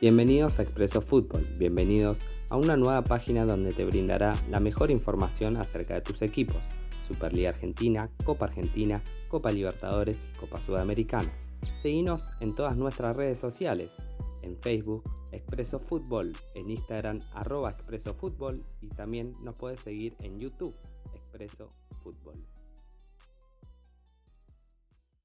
Bienvenidos a Expreso Fútbol, bienvenidos a una nueva página donde te brindará la mejor información acerca de tus equipos, Superliga Argentina, Copa Argentina, Copa Libertadores y Copa Sudamericana. Seguinos en todas nuestras redes sociales, en Facebook Expreso Fútbol, en Instagram arroba Expreso Fútbol y también nos puedes seguir en YouTube Expreso Fútbol.